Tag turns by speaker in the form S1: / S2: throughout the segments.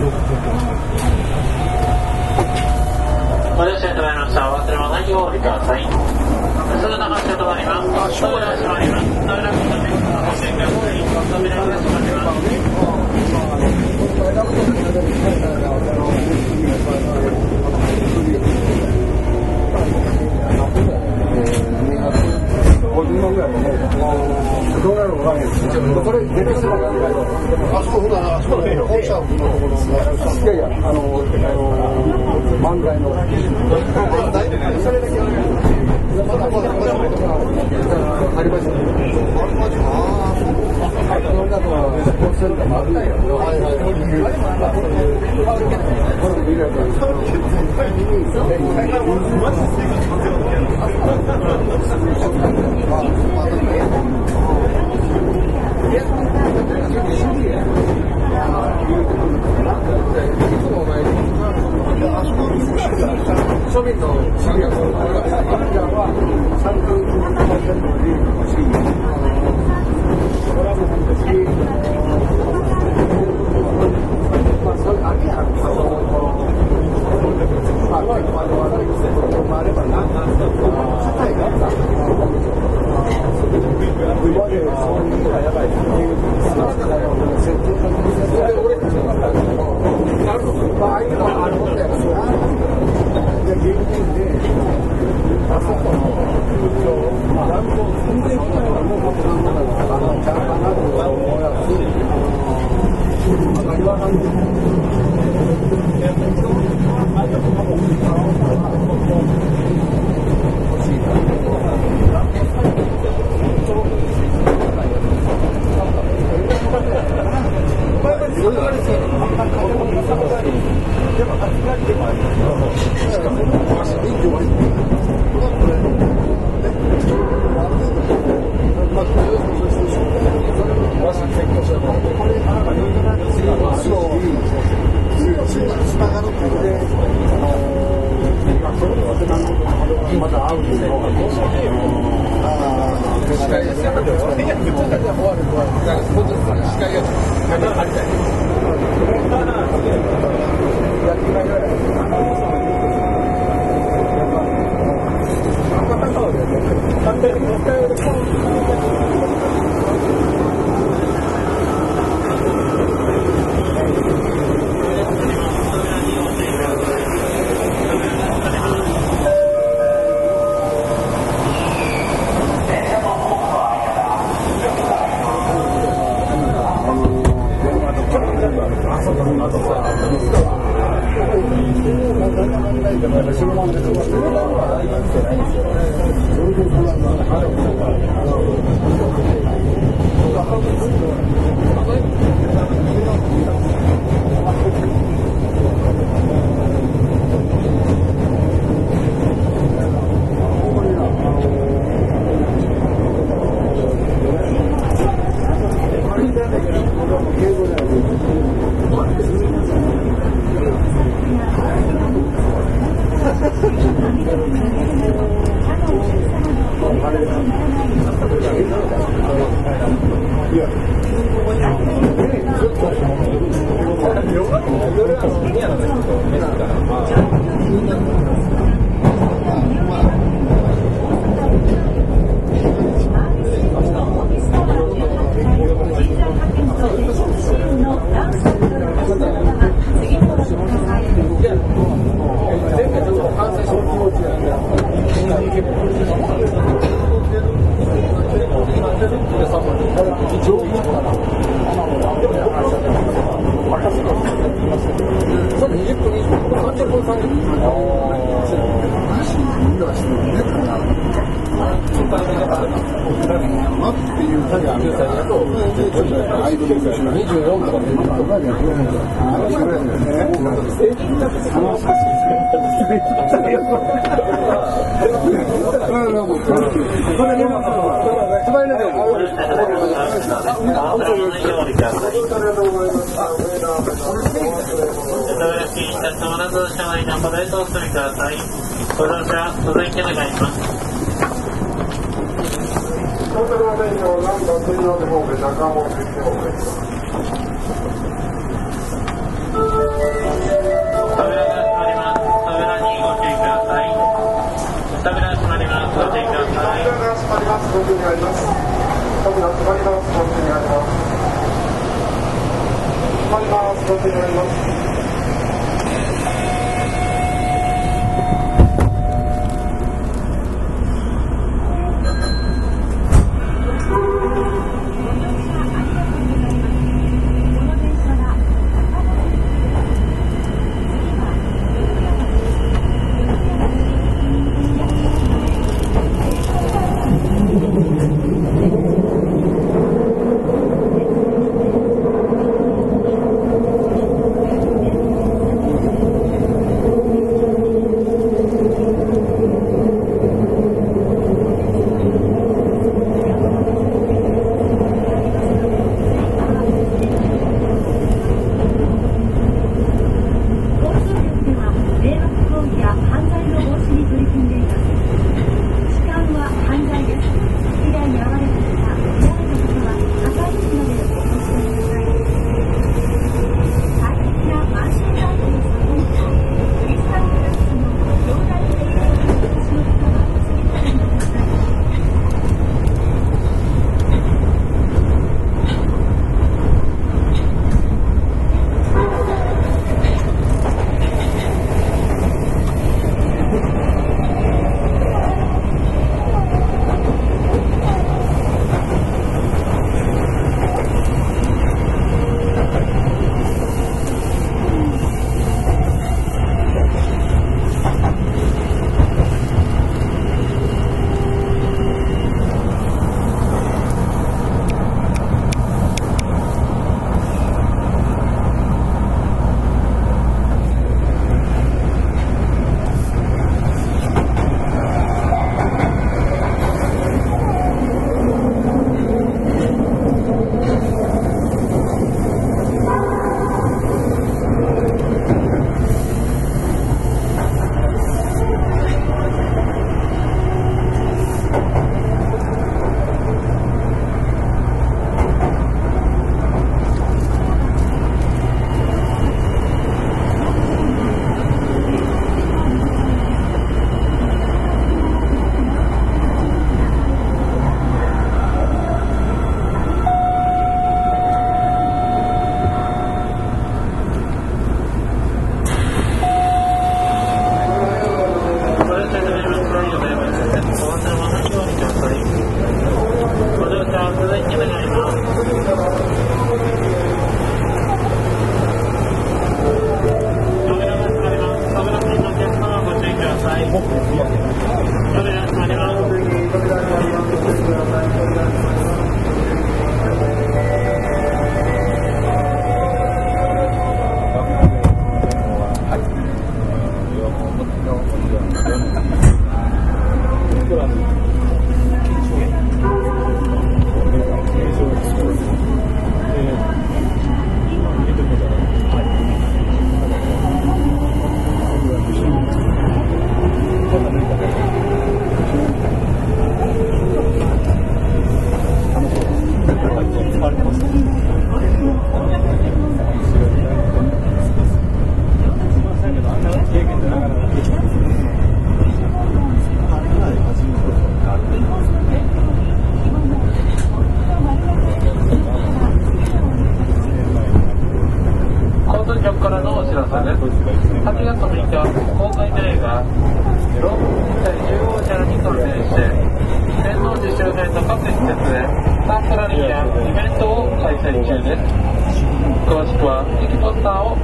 S1: ご乗車いただきました。おうい。ります。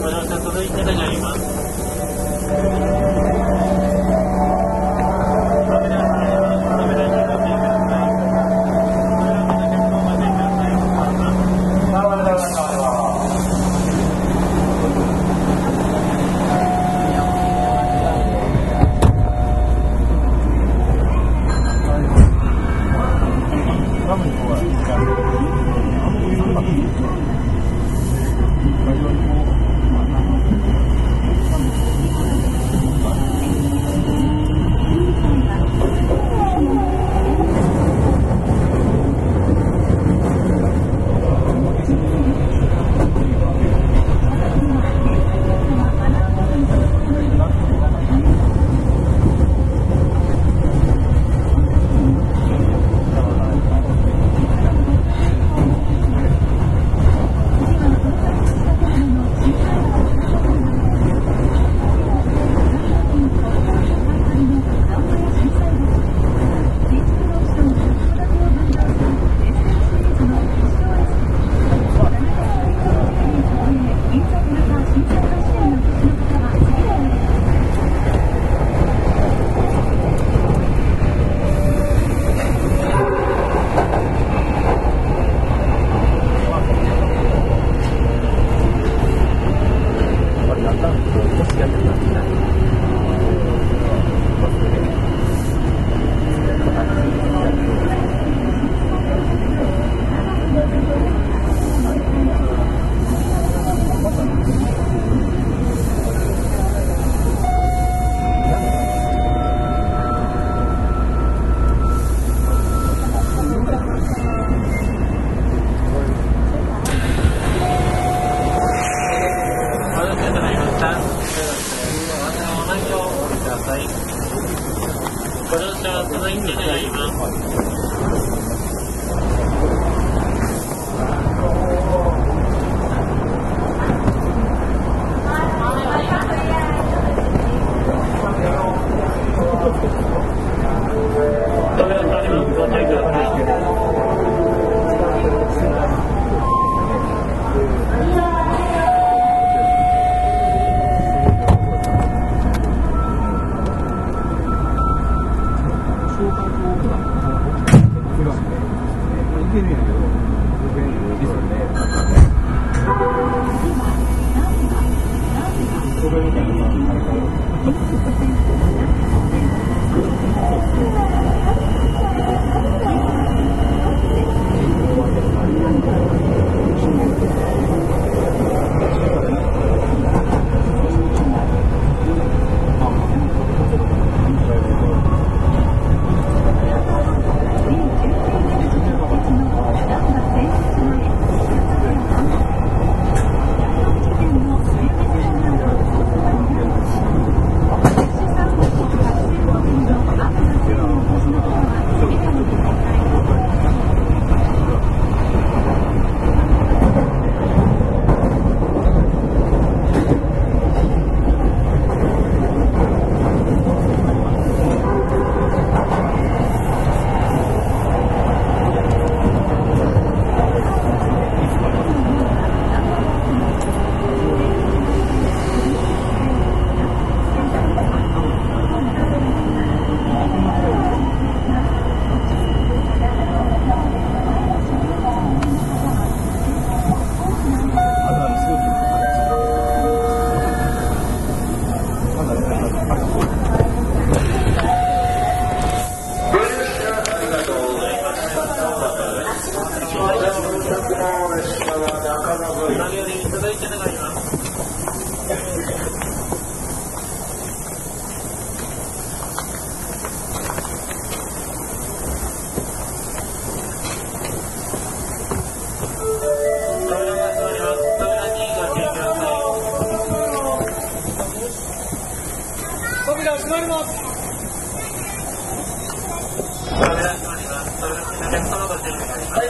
S1: ご乗車届い
S2: ただがります。
S1: ご乗車ただいま。すい
S2: ません。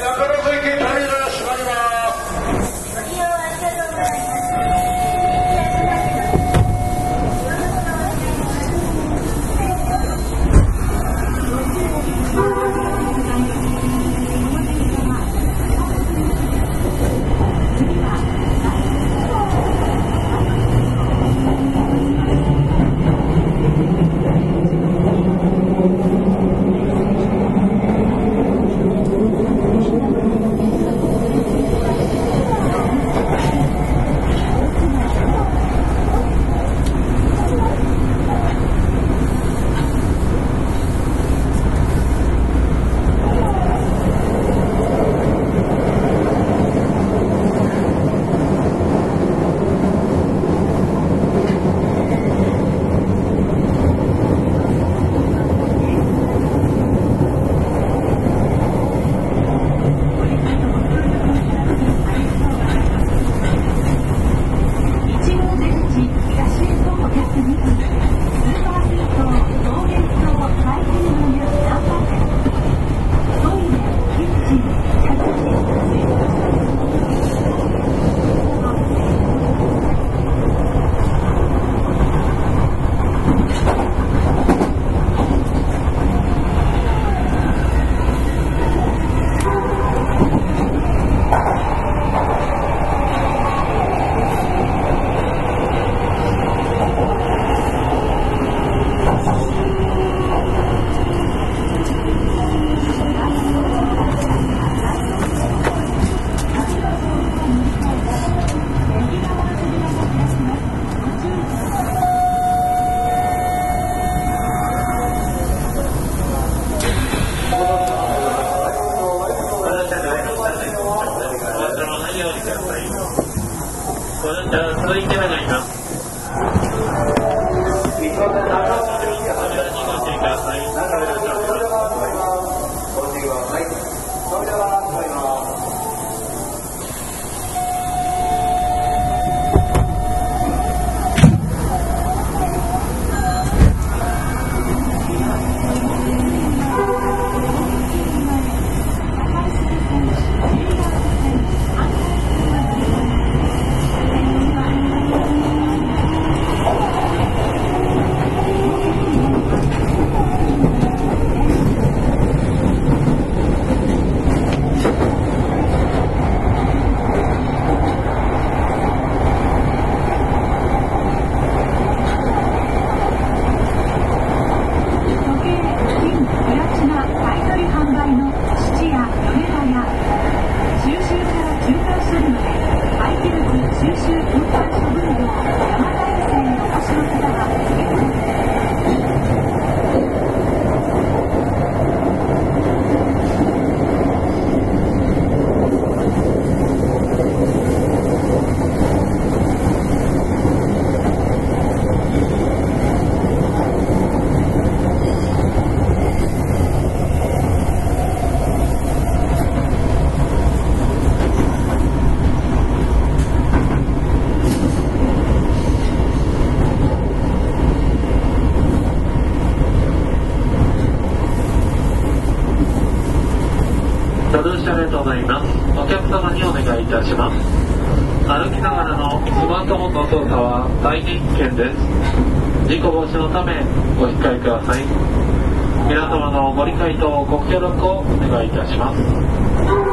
S1: 願いいたします。歩きながらのスマートフォンの操作は大変危険です。事故防止のためご控えください。皆様のご理解とご協力をお願いいたします。